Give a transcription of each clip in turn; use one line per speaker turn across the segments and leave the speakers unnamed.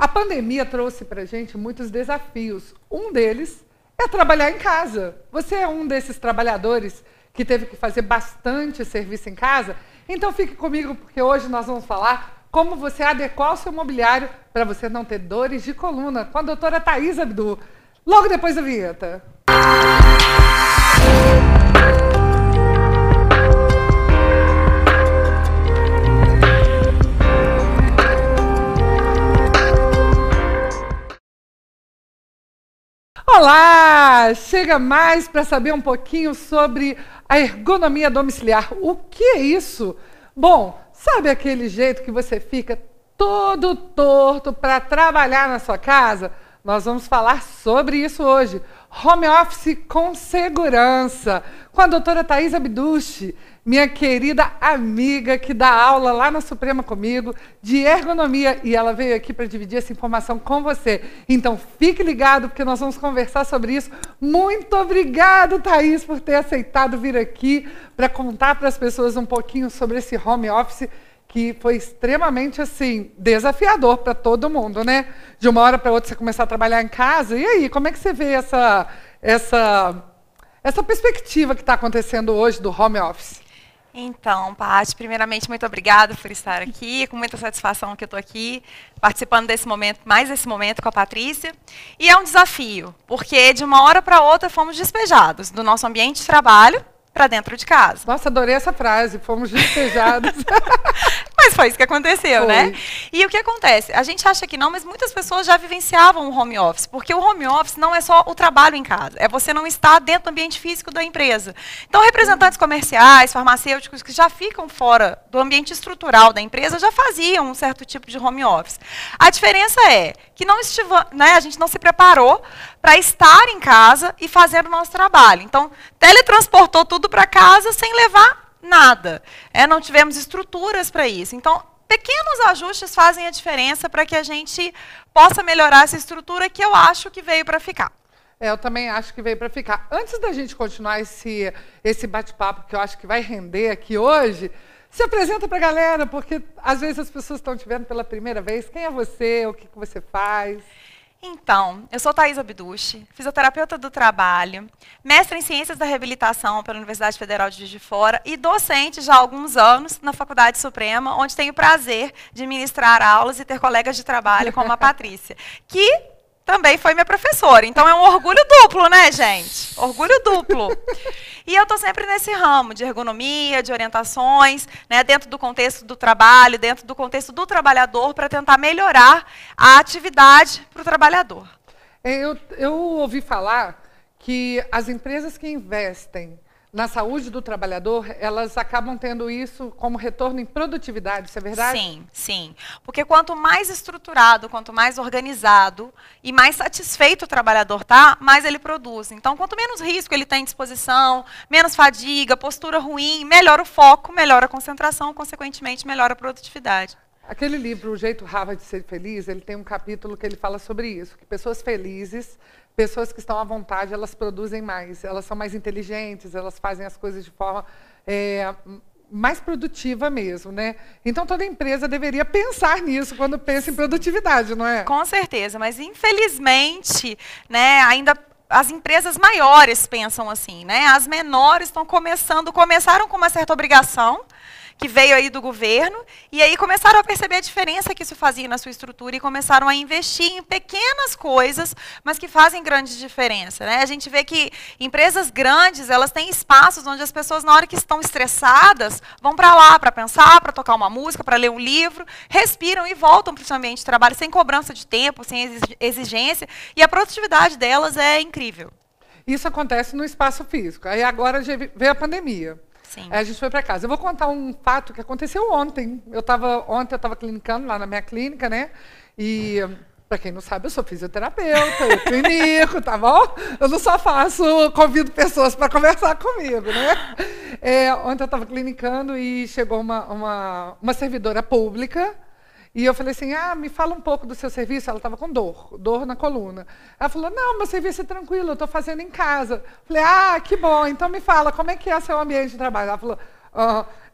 A pandemia trouxe para a gente muitos desafios. Um deles é trabalhar em casa. Você é um desses trabalhadores que teve que fazer bastante serviço em casa? Então fique comigo, porque hoje nós vamos falar como você adequar o seu mobiliário para você não ter dores de coluna com a doutora Thais Abdu. Logo depois da vinheta. Olá! Chega mais para saber um pouquinho sobre a ergonomia domiciliar. O que é isso? Bom, sabe aquele jeito que você fica todo torto para trabalhar na sua casa? Nós vamos falar sobre isso hoje. Home office com segurança, com a doutora Thais Abduchi, minha querida amiga que dá aula lá na Suprema comigo de ergonomia e ela veio aqui para dividir essa informação com você. Então fique ligado porque nós vamos conversar sobre isso. Muito obrigado, Thais, por ter aceitado vir aqui para contar para as pessoas um pouquinho sobre esse home office que foi extremamente assim desafiador para todo mundo, né? De uma hora para outra você começar a trabalhar em casa. E aí, como é que você vê essa essa essa perspectiva que está acontecendo hoje do home office?
Então, Paty, primeiramente, muito obrigada por estar aqui, com muita satisfação que eu estou aqui, participando desse momento, mais desse momento com a Patrícia. E é um desafio, porque de uma hora para outra fomos despejados do nosso ambiente de trabalho para dentro de casa.
Nossa, adorei essa frase, fomos despejados.
mas foi isso que aconteceu, né? foi. né? E o que acontece? A gente acha que não, mas muitas pessoas já vivenciavam o home office, porque o home office não é só o trabalho em casa, é você não estar dentro do ambiente físico da empresa. Então, representantes comerciais, farmacêuticos que já ficam fora do ambiente estrutural da empresa já faziam um certo tipo de home office. A diferença é que não estiva, né, a gente não se preparou para estar em casa e fazer o nosso trabalho. Então, teletransportou tudo para casa sem levar nada. É, não tivemos estruturas para isso. Então, pequenos ajustes fazem a diferença para que a gente possa melhorar essa estrutura que eu acho que veio para ficar.
É, eu também acho que veio para ficar. Antes da gente continuar esse, esse bate-papo, que eu acho que vai render aqui hoje, se apresenta para a galera, porque às vezes as pessoas estão te vendo pela primeira vez. Quem é você? O que, que você faz?
Então, eu sou Thais Abduche, fisioterapeuta do trabalho, mestre em Ciências da Reabilitação pela Universidade Federal de Juiz de Fora e docente já há alguns anos na Faculdade Suprema, onde tenho o prazer de ministrar aulas e ter colegas de trabalho como a Patrícia, que também foi minha professora. Então é um orgulho duplo, né, gente? Orgulho duplo. E eu estou sempre nesse ramo de ergonomia, de orientações, né, dentro do contexto do trabalho, dentro do contexto do trabalhador, para tentar melhorar a atividade para o trabalhador.
É, eu, eu ouvi falar que as empresas que investem na saúde do trabalhador, elas acabam tendo isso como retorno em produtividade, isso é verdade?
Sim, sim. Porque quanto mais estruturado, quanto mais organizado e mais satisfeito o trabalhador está, mais ele produz. Então, quanto menos risco ele tem à disposição, menos fadiga, postura ruim, melhora o foco, melhora a concentração, consequentemente, melhora a produtividade.
Aquele livro, O Jeito Harvard de Ser Feliz, ele tem um capítulo que ele fala sobre isso, que pessoas felizes pessoas que estão à vontade, elas produzem mais, elas são mais inteligentes, elas fazem as coisas de forma é, mais produtiva mesmo, né? Então toda empresa deveria pensar nisso quando pensa em produtividade, não é?
Com certeza, mas infelizmente, né, ainda as empresas maiores pensam assim, né? As menores estão começando, começaram com uma certa obrigação, que veio aí do governo, e aí começaram a perceber a diferença que isso fazia na sua estrutura e começaram a investir em pequenas coisas, mas que fazem grande diferença. Né? A gente vê que empresas grandes, elas têm espaços onde as pessoas, na hora que estão estressadas, vão para lá para pensar, para tocar uma música, para ler um livro, respiram e voltam para o seu ambiente de trabalho sem cobrança de tempo, sem exigência, e a produtividade delas é incrível.
Isso acontece no espaço físico. Aí agora veio a pandemia.
Sim.
Aí a gente foi para casa. Eu vou contar um fato que aconteceu ontem. Eu tava, ontem eu estava clinicando lá na minha clínica, né? E, para quem não sabe, eu sou fisioterapeuta, eu clinico, tá bom? Eu não só faço, convido pessoas para conversar comigo, né? É, ontem eu estava clinicando e chegou uma, uma, uma servidora pública e eu falei assim, ah, me fala um pouco do seu serviço. Ela estava com dor, dor na coluna. Ela falou, não, meu serviço é tranquilo, eu estou fazendo em casa. Falei, ah, que bom, então me fala, como é que é o seu ambiente de trabalho? Ela falou.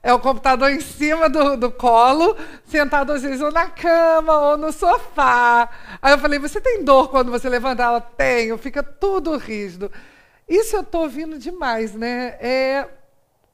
É o computador em cima do, do colo, sentado às vezes ou na cama ou no sofá. Aí eu falei, você tem dor quando você levanta? Ela, tenho, fica tudo rígido. Isso eu estou ouvindo demais, né? É,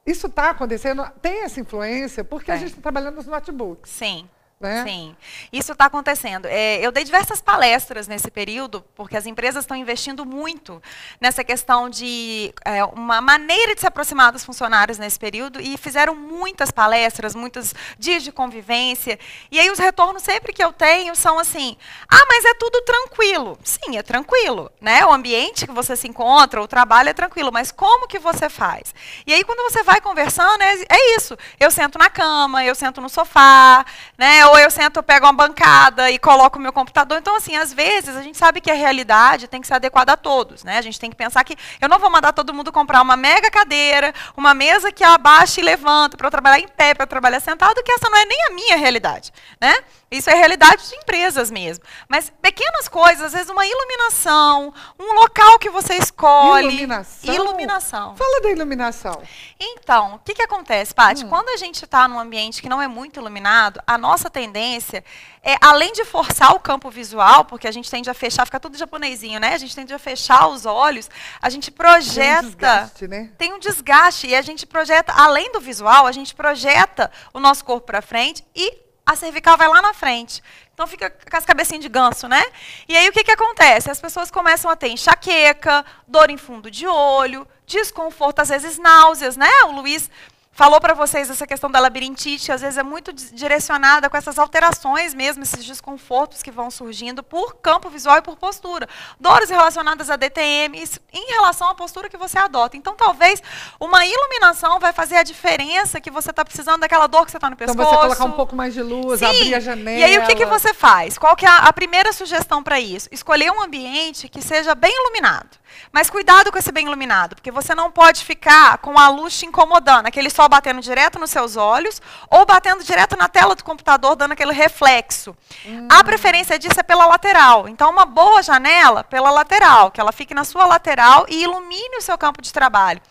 isso está acontecendo, tem essa influência, porque a gente está trabalhando nos notebooks.
Sim. Né? Sim, isso está acontecendo. É, eu dei diversas palestras nesse período, porque as empresas estão investindo muito nessa questão de é, uma maneira de se aproximar dos funcionários nesse período e fizeram muitas palestras, muitos dias de convivência. E aí os retornos sempre que eu tenho são assim: ah, mas é tudo tranquilo. Sim, é tranquilo, né? O ambiente que você se encontra, o trabalho é tranquilo, mas como que você faz? E aí quando você vai conversando é, é isso. Eu sento na cama, eu sento no sofá, né? Ou eu sento, eu pego uma bancada e coloco o meu computador. Então, assim, às vezes a gente sabe que a realidade tem que ser adequada a todos, né? A gente tem que pensar que eu não vou mandar todo mundo comprar uma mega cadeira, uma mesa que abaixa e levanta para eu trabalhar em pé, para eu trabalhar sentado, que essa não é nem a minha realidade, né? Isso é realidade de empresas mesmo. Mas pequenas coisas, às vezes uma iluminação, um local que você escolhe.
Iluminação?
Iluminação.
Fala da iluminação.
Então, o que, que acontece, Paty? Hum. Quando a gente está num ambiente que não é muito iluminado, a nossa tendência é, além de forçar o campo visual, porque a gente tende a fechar, fica tudo japonesinho, né? A gente tende a fechar os olhos, a gente projeta. Tem um
desgaste, né?
Tem um desgaste. E a gente projeta, além do visual, a gente projeta o nosso corpo para frente e a cervical vai lá na frente. Então fica com as cabecinhas de ganso, né? E aí o que, que acontece? As pessoas começam a ter enxaqueca, dor em fundo de olho, desconforto, às vezes náuseas, né? O Luiz falou para vocês essa questão da labirintite, às vezes é muito direcionada com essas alterações mesmo, esses desconfortos que vão surgindo por campo visual e por postura. Dores relacionadas a DTM em relação à postura que você adota. Então, talvez uma iluminação vai fazer a diferença que você está precisando daquela dor que você está no pescoço.
Então, você colocar um pouco mais de luz,
Sim.
abrir a janela.
E aí, o que, que você faz? Qual que é a, a primeira sugestão para isso? Escolher um ambiente que seja bem iluminado. Mas cuidado com esse bem iluminado, porque você não pode ficar com a luz te incomodando, aquele sol batendo direto nos seus olhos ou batendo direto na tela do computador, dando aquele reflexo. Hum. A preferência disso é pela lateral. Então, uma boa janela pela lateral, que ela fique na sua lateral e ilumine o seu campo de trabalho.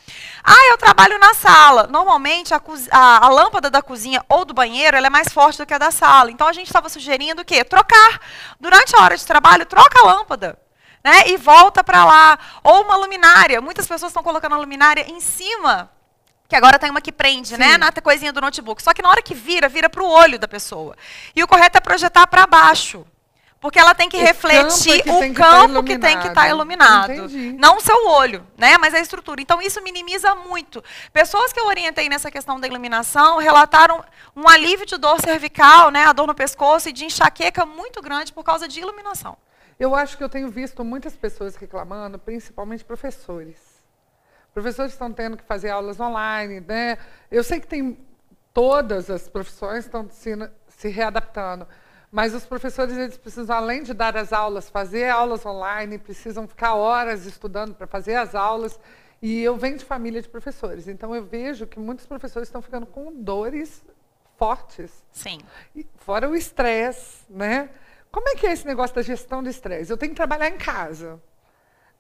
Ah, eu trabalho na sala. Normalmente, a, a, a lâmpada da cozinha ou do banheiro é mais forte do que a da sala. Então, a gente estava sugerindo o quê? Trocar. Durante a hora de trabalho, troca a lâmpada né? E volta para lá. Ou uma luminária. Muitas pessoas estão colocando a luminária em cima que agora tem uma que prende, né, Sim. né, na coisinha do notebook. Só que na hora que vira, vira para o olho da pessoa. E o correto é projetar para baixo. Porque ela tem que Esse refletir campo é que o campo que tem que estar tá iluminado. Entendi. Não o seu olho, né? Mas a estrutura. Então, isso minimiza muito. Pessoas que eu orientei nessa questão da iluminação relataram um alívio de dor cervical, né? A dor no pescoço e de enxaqueca muito grande por causa de iluminação.
Eu acho que eu tenho visto muitas pessoas reclamando, principalmente professores. Professores estão tendo que fazer aulas online, né? Eu sei que tem todas as profissões estão se, se readaptando, mas os professores eles precisam, além de dar as aulas, fazer aulas online, precisam ficar horas estudando para fazer as aulas. E eu venho de família de professores, então eu vejo que muitos professores estão ficando com dores fortes.
Sim.
E fora o estresse, né? Como é que é esse negócio da gestão do estresse? Eu tenho que trabalhar em casa.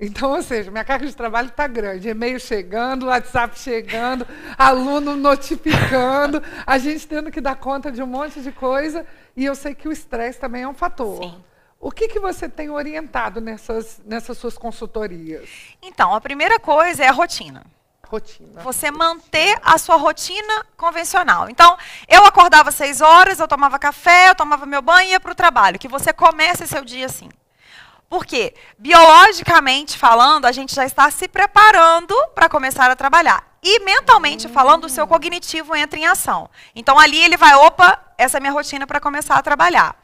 Então, ou seja, minha carga de trabalho está grande, e-mail chegando, WhatsApp chegando, aluno notificando, a gente tendo que dar conta de um monte de coisa, e eu sei que o estresse também é um fator.
Sim.
O que, que você tem orientado nessas, nessas suas consultorias?
Então, a primeira coisa é a rotina
rotina.
Você manter a sua rotina convencional. Então, eu acordava às seis horas, eu tomava café, eu tomava meu banho e ia para o trabalho. Que você comece seu dia assim. Por quê? Biologicamente falando, a gente já está se preparando para começar a trabalhar. E mentalmente falando, o seu cognitivo entra em ação. Então ali ele vai, opa, essa é minha rotina para começar a trabalhar.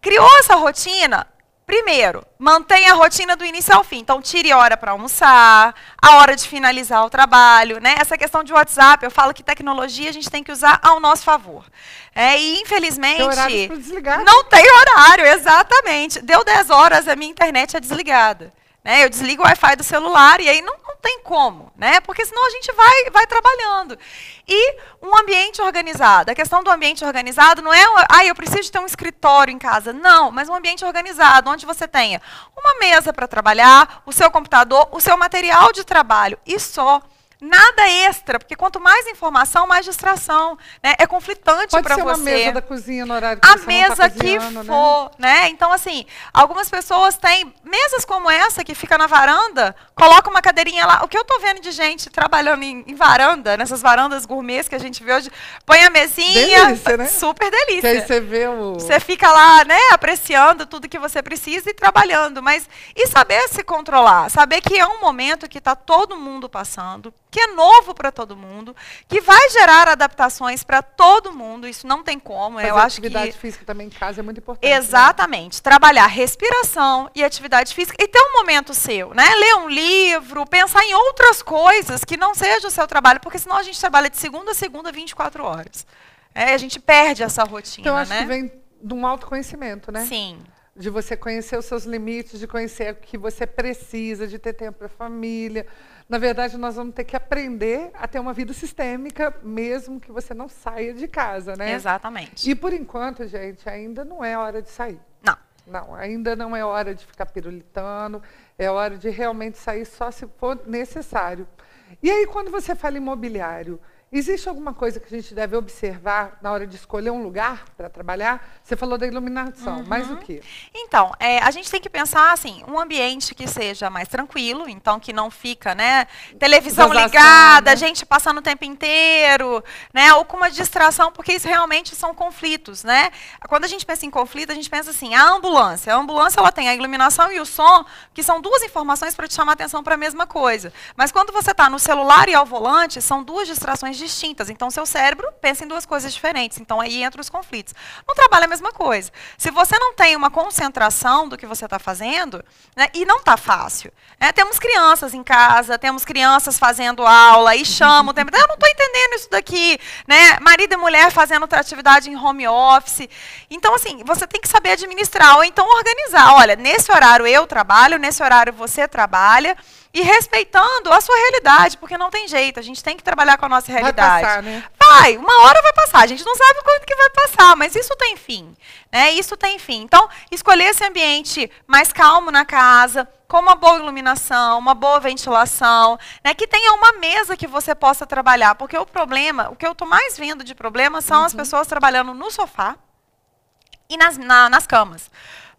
Criou essa rotina, Primeiro, mantenha a rotina do início ao fim. Então, tire hora para almoçar, a hora de finalizar o trabalho. Né? Essa questão de WhatsApp, eu falo que tecnologia a gente tem que usar ao nosso favor. É, e, infelizmente. Tem
desligar.
Não tem horário, exatamente. Deu 10 horas, a minha internet é desligada. Né? Eu desligo o Wi-Fi do celular e aí não, não tem como, né? Porque senão a gente vai, vai trabalhando. E um ambiente organizado. A questão do ambiente organizado não é, ah, eu preciso ter um escritório em casa. Não, mas um ambiente organizado, onde você tenha uma mesa para trabalhar, o seu computador, o seu material de trabalho e só. Nada extra, porque quanto mais informação, mais distração. Né? É conflitante para você.
Pode ser uma mesa da cozinha no horário que
A
você
mesa
não tá
que
cozinhando,
for, né? Então, assim, algumas pessoas têm mesas como essa, que fica na varanda, coloca uma cadeirinha lá. O que eu tô vendo de gente trabalhando em, em varanda, nessas varandas gourmets que a gente vê hoje, põe a mesinha,
Delícia, né?
super delícia.
Que aí você vê o...
Você fica lá, né, apreciando tudo que você precisa e trabalhando. Mas e saber se controlar? Saber que é um momento que está todo mundo passando, que é novo para todo mundo, que vai gerar adaptações para todo mundo. Isso não tem como.
Fazer
Eu acho
atividade
que
física também em casa é muito importante. né?
Exatamente. Trabalhar respiração e atividade física e ter um momento seu, né? Ler um livro, pensar em outras coisas que não seja o seu trabalho, porque senão a gente trabalha de segunda a segunda 24 horas. É, a gente perde essa rotina,
Então, acho
né?
que vem de um autoconhecimento, né?
Sim.
De você conhecer os seus limites, de conhecer o que você precisa, de ter tempo para a família. Na verdade, nós vamos ter que aprender a ter uma vida sistêmica, mesmo que você não saia de casa, né?
Exatamente.
E por enquanto, gente, ainda não é hora de sair.
Não.
Não, ainda não é hora de ficar pirulitando, é hora de realmente sair só se for necessário. E aí, quando você fala imobiliário, existe alguma coisa que a gente deve observar na hora de escolher um lugar para trabalhar? Você falou da iluminação, mas o quê?
Então, é, a gente tem que pensar assim, um ambiente que seja mais tranquilo, então que não fica, né, televisão
Gozação,
ligada,
né?
gente passando o tempo inteiro, né, ou com uma distração, porque isso realmente são conflitos, né? Quando a gente pensa em conflito, a gente pensa assim, a ambulância, a ambulância ela tem a iluminação e o som, que são duas informações para te chamar a atenção para a mesma coisa. Mas quando você está no celular e ao volante, são duas distrações distintas. Então, seu cérebro pensa em duas coisas diferentes. Então, aí entra os conflitos. No trabalho é a mesma coisa. Se você não tem uma concentração do que você está fazendo, né, e não está fácil. né, temos crianças em casa, temos crianças fazendo aula e chamam o tempo. Eu não estou entendendo isso daqui. Né? Marido e mulher fazendo outra atividade em home office. Então, assim, você tem que saber administrar ou então organizar. Olha, nesse horário eu trabalho, nesse horário você trabalha. E respeitando a sua realidade, porque não tem jeito, a gente tem que trabalhar com a nossa
Vai
realidade.
passar, né?
Vai, uma hora vai passar. A gente não sabe quando que vai passar, mas isso tem fim. Né? Isso tem fim. Então, escolher esse ambiente mais calmo na casa, com uma boa iluminação, uma boa ventilação, né? que tenha uma mesa que você possa trabalhar. Porque o problema, o que eu estou mais vendo de problema são as pessoas trabalhando no sofá e nas, na- nas camas.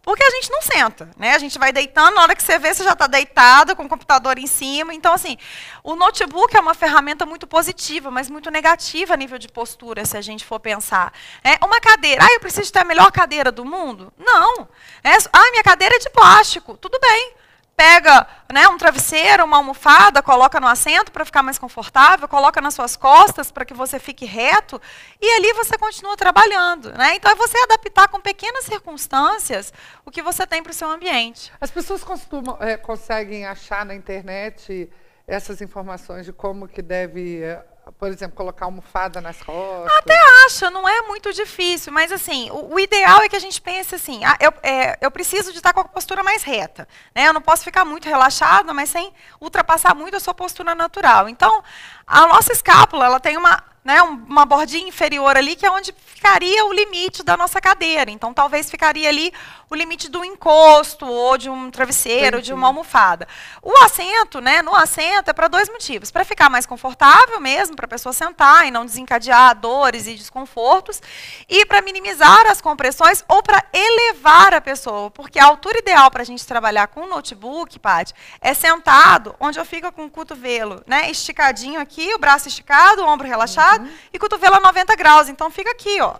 Porque a gente não senta, né? A gente vai deitando, na hora que você vê, você já está deitado, com o computador em cima. Então, assim, o notebook é uma ferramenta muito positiva, mas muito negativa a nível de postura, se a gente for pensar. É, uma cadeira, ah, eu preciso ter a melhor cadeira do mundo? Não. É, ah, minha cadeira é de plástico. Tudo bem. Pega né, um travesseiro, uma almofada, coloca no assento para ficar mais confortável, coloca nas suas costas para que você fique reto, e ali você continua trabalhando. Né? Então é você adaptar com pequenas circunstâncias o que você tem para o seu ambiente.
As pessoas costumam, é, conseguem achar na internet essas informações de como que deve, é, por exemplo, colocar almofada nas costas.
Até acha, não é muito difícil, mas assim, o, o ideal é que a gente pense assim, ah, eu, é, eu preciso de estar com a postura mais reta. Né? Eu não posso ficar muito relaxada, mas sem ultrapassar muito a sua postura natural. Então, a nossa escápula, ela tem uma, né, um- uma bordinha inferior ali, que é onde ficaria o limite da nossa cadeira. Então, talvez ficaria ali o limite do encosto, ou de um travesseiro, ou de
Entendi.
uma almofada. O assento, né, no assento é para dois motivos. Para ficar mais confortável mesmo, para a pessoa sentar e não desencadear dores e desconfortos, e para minimizar as compressões ou para elevar a pessoa, porque a altura ideal para a gente trabalhar com o notebook, Paty, é sentado, onde eu fico com o cotovelo, né, esticadinho aqui, o braço esticado, o ombro relaxado e cotovelo a 90 graus. Então fica aqui, ó.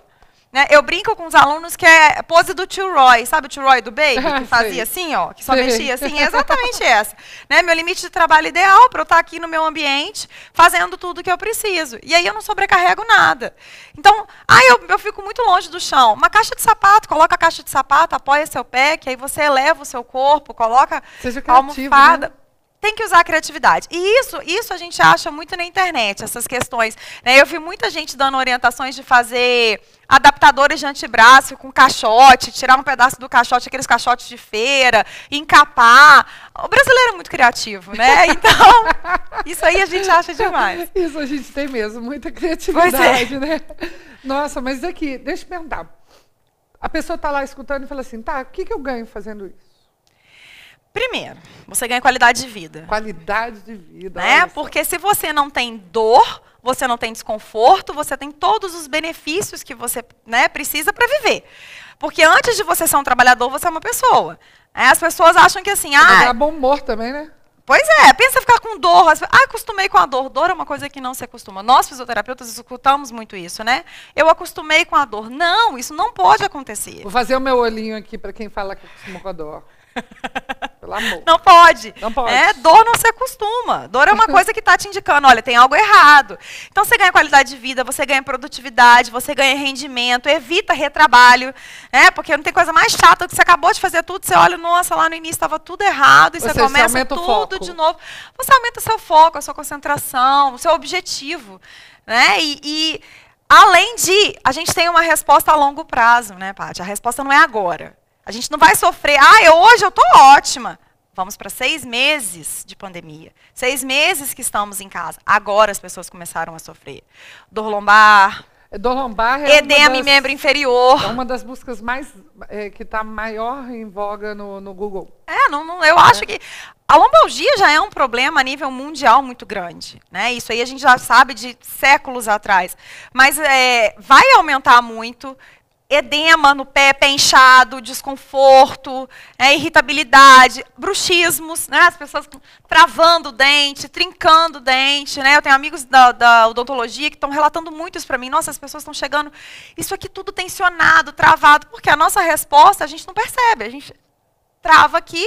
Né, eu brinco com os alunos que é pose do tio Roy, sabe o tio Roy do Baby,
Ah,
que fazia assim, ó, que só
Sei.
mexia assim, é exatamente essa. Né, meu limite de trabalho ideal para eu estar aqui no meu ambiente, fazendo tudo que eu preciso. E aí eu não sobrecarrego nada. Então, aí eu, eu fico muito longe do chão. Uma caixa de sapato, coloca a caixa de sapato, apoia seu pé, que aí você eleva o seu corpo, coloca
Seja criativo,
almofada.
né?
Tem que usar a criatividade. E isso, isso a gente acha muito na internet, essas questões. né? Eu vi muita gente dando orientações de fazer adaptadores de antebraço com caixote, tirar um pedaço do caixote, aqueles caixotes de feira, encapar. O brasileiro é muito criativo, né? Então, isso aí a gente acha demais.
Isso a gente tem mesmo, muita criatividade, né? Nossa, mas aqui, deixa eu perguntar. A pessoa está lá escutando e fala assim, tá, o que, que eu ganho fazendo isso?
Primeiro, você ganha qualidade de vida.
Qualidade de vida.
Né? Porque se você não tem dor, você não tem desconforto, você tem todos os benefícios que você né, precisa para viver. Porque antes de você ser um trabalhador, você é uma pessoa. É, as pessoas acham que assim, ah.
É bom humor também, né?
Pois é, pensa ficar com dor. Ah, acostumei com a dor. Dor é uma coisa que não se acostuma. Nós, fisioterapeutas, escutamos muito isso, né? Eu acostumei com a dor. Não, isso não pode acontecer.
Vou fazer o meu olhinho aqui para quem fala que acostumou com a dor.
Pelo amor. Não pode. Não pode. É, dor não se acostuma. Dor é uma coisa que está te indicando, olha, tem algo errado. Então você ganha qualidade de vida, você ganha produtividade, você ganha rendimento, evita retrabalho, né? Porque não tem coisa mais chata do que você acabou de fazer tudo, você olha, nossa, lá no início estava tudo errado, e você, você começa tudo de novo. Você aumenta seu foco, a sua concentração, o seu objetivo. Né? E, e além de, a gente tem uma resposta a longo prazo, né, Paty? A resposta não é agora. A gente não vai sofrer, ah, hoje eu estou ótima. Vamos para seis meses de pandemia. Seis meses que estamos em casa. Agora as pessoas começaram a sofrer. Dor lombar.
É, dor lombar é
edema das, em membro inferior.
É uma das buscas mais é, que está maior em voga no, no Google.
É, não, não, eu acho que a lombalgia já é um problema a nível mundial muito grande. Né? Isso aí a gente já sabe de séculos atrás. Mas é, vai aumentar muito edema no pé, pé inchado, desconforto, é, irritabilidade, bruxismos, né, as pessoas travando o dente, trincando o dente. Né, eu tenho amigos da, da odontologia que estão relatando muito isso para mim. Nossa, as pessoas estão chegando, isso aqui tudo tensionado, travado, porque a nossa resposta a gente não percebe, a gente trava aqui.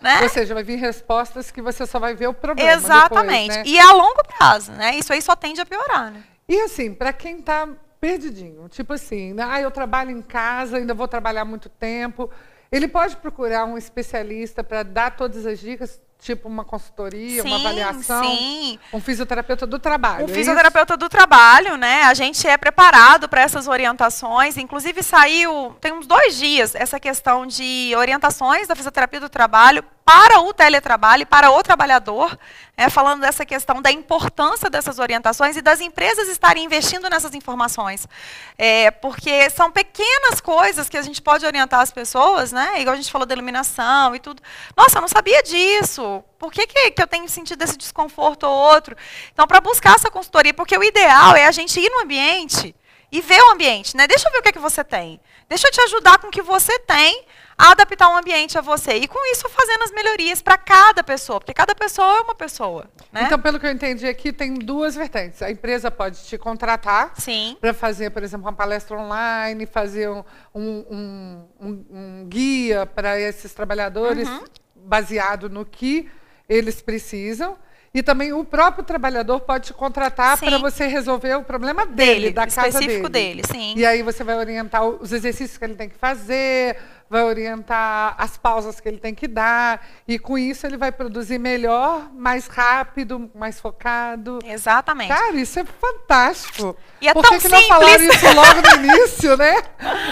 Né?
Ou seja, vai vir respostas que você só vai ver o problema.
Exatamente.
Depois, né?
E é a longo prazo, né? Isso aí só tende a piorar. Né?
E assim, para quem está perdidinho. Tipo assim, né? ah, eu trabalho em casa, ainda vou trabalhar muito tempo. Ele pode procurar um especialista para dar todas as dicas, tipo uma consultoria, sim, uma avaliação. Sim. Um fisioterapeuta do trabalho.
Um é fisioterapeuta isso? do trabalho, né? A gente é preparado para essas orientações. Inclusive saiu, tem uns dois dias, essa questão de orientações da fisioterapia do trabalho para o teletrabalho, para o trabalhador, é, falando dessa questão da importância dessas orientações e das empresas estarem investindo nessas informações. É, porque são pequenas coisas que a gente pode orientar as pessoas, né? igual a gente falou da iluminação e tudo. Nossa, eu não sabia disso. Por que, que, que eu tenho sentido esse desconforto ou outro? Então, para buscar essa consultoria, porque o ideal é a gente ir no ambiente e ver o ambiente. Né? Deixa eu ver o que, é que você tem. Deixa eu te ajudar com o que você tem a adaptar o um ambiente a você. E com isso fazendo as melhorias para cada pessoa, porque cada pessoa é uma pessoa. Né?
Então, pelo que eu entendi aqui, tem duas vertentes. A empresa pode te contratar para fazer, por exemplo, uma palestra online, fazer um, um, um, um guia para esses trabalhadores uhum. baseado no que eles precisam. E também o próprio trabalhador pode te contratar para você resolver o problema dele, dele da casa dele.
Específico dele, sim.
E aí você vai orientar os exercícios que ele tem que fazer, vai orientar as pausas que ele tem que dar, e com isso ele vai produzir melhor, mais rápido, mais focado.
Exatamente.
Cara, isso é fantástico.
E é
Por
que,
que
simples.
não falaram isso logo no início, né?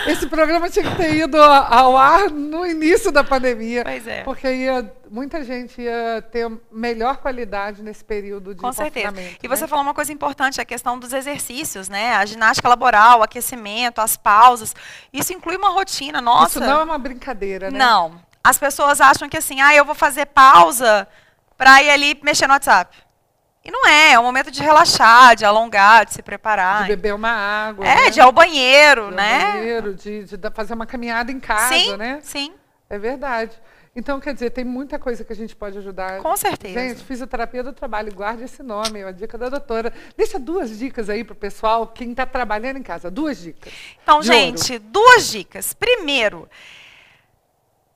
Esse programa tinha que ter ido ao ar no início da pandemia.
Pois é.
Porque ia, muita gente ia ter melhor qualidade nesse período de
Com certeza. E você né? falou uma coisa importante, a questão dos exercícios, né? A ginástica laboral, o aquecimento, as pausas. Isso inclui uma rotina, nossa.
Isso não é uma brincadeira, né?
Não. As pessoas acham que assim, ah, eu vou fazer pausa para ir ali mexer no WhatsApp. E não é, é um momento de relaxar, de alongar, de se preparar.
De beber uma água.
É,
né?
de ir ao banheiro,
de
né?
Ao banheiro, de, de, fazer uma caminhada em casa,
sim,
né?
Sim.
É verdade. Então, quer dizer, tem muita coisa que a gente pode ajudar.
Com certeza.
Gente, fisioterapia do trabalho, guarde esse nome, é a dica da doutora. Deixa duas dicas aí para o pessoal, quem está trabalhando em casa. Duas dicas.
Então, gente, ouro. duas dicas. Primeiro,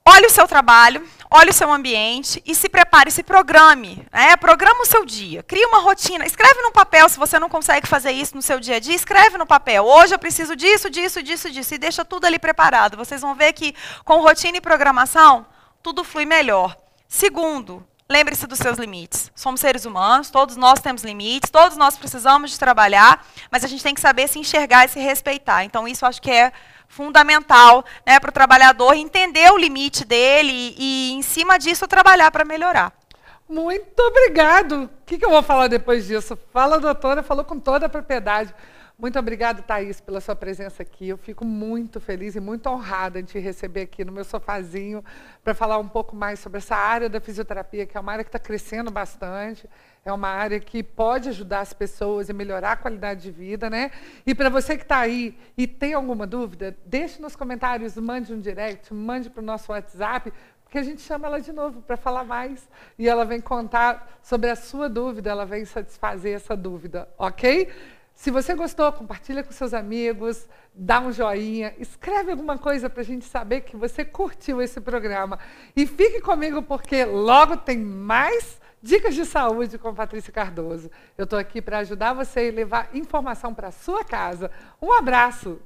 olhe o seu trabalho, olhe o seu ambiente e se prepare, se programe. Né? Programa o seu dia, cria uma rotina, escreve no papel, se você não consegue fazer isso no seu dia a dia, escreve no papel. Hoje eu preciso disso, disso, disso, disso, e deixa tudo ali preparado. Vocês vão ver que com rotina e programação, tudo flui melhor. Segundo, lembre-se dos seus limites. Somos seres humanos, todos nós temos limites, todos nós precisamos de trabalhar, mas a gente tem que saber se enxergar e se respeitar. Então, isso acho que é fundamental né, para o trabalhador entender o limite dele e, em cima disso, trabalhar para melhorar.
Muito obrigado. O que, que eu vou falar depois disso? Fala, doutora, falou com toda a propriedade. Muito obrigada, Thaís, pela sua presença aqui. Eu fico muito feliz e muito honrada de te receber aqui no meu sofazinho para falar um pouco mais sobre essa área da fisioterapia, que é uma área que está crescendo bastante. É uma área que pode ajudar as pessoas a melhorar a qualidade de vida, né? E para você que está aí e tem alguma dúvida, deixe nos comentários, mande um direct, mande para o nosso WhatsApp, porque a gente chama ela de novo para falar mais. E ela vem contar sobre a sua dúvida, ela vem satisfazer essa dúvida, ok? Se você gostou, compartilha com seus amigos, dá um joinha, escreve alguma coisa para a gente saber que você curtiu esse programa. E fique comigo porque logo tem mais Dicas de Saúde com Patrícia Cardoso. Eu estou aqui para ajudar você e levar informação para sua casa. Um abraço!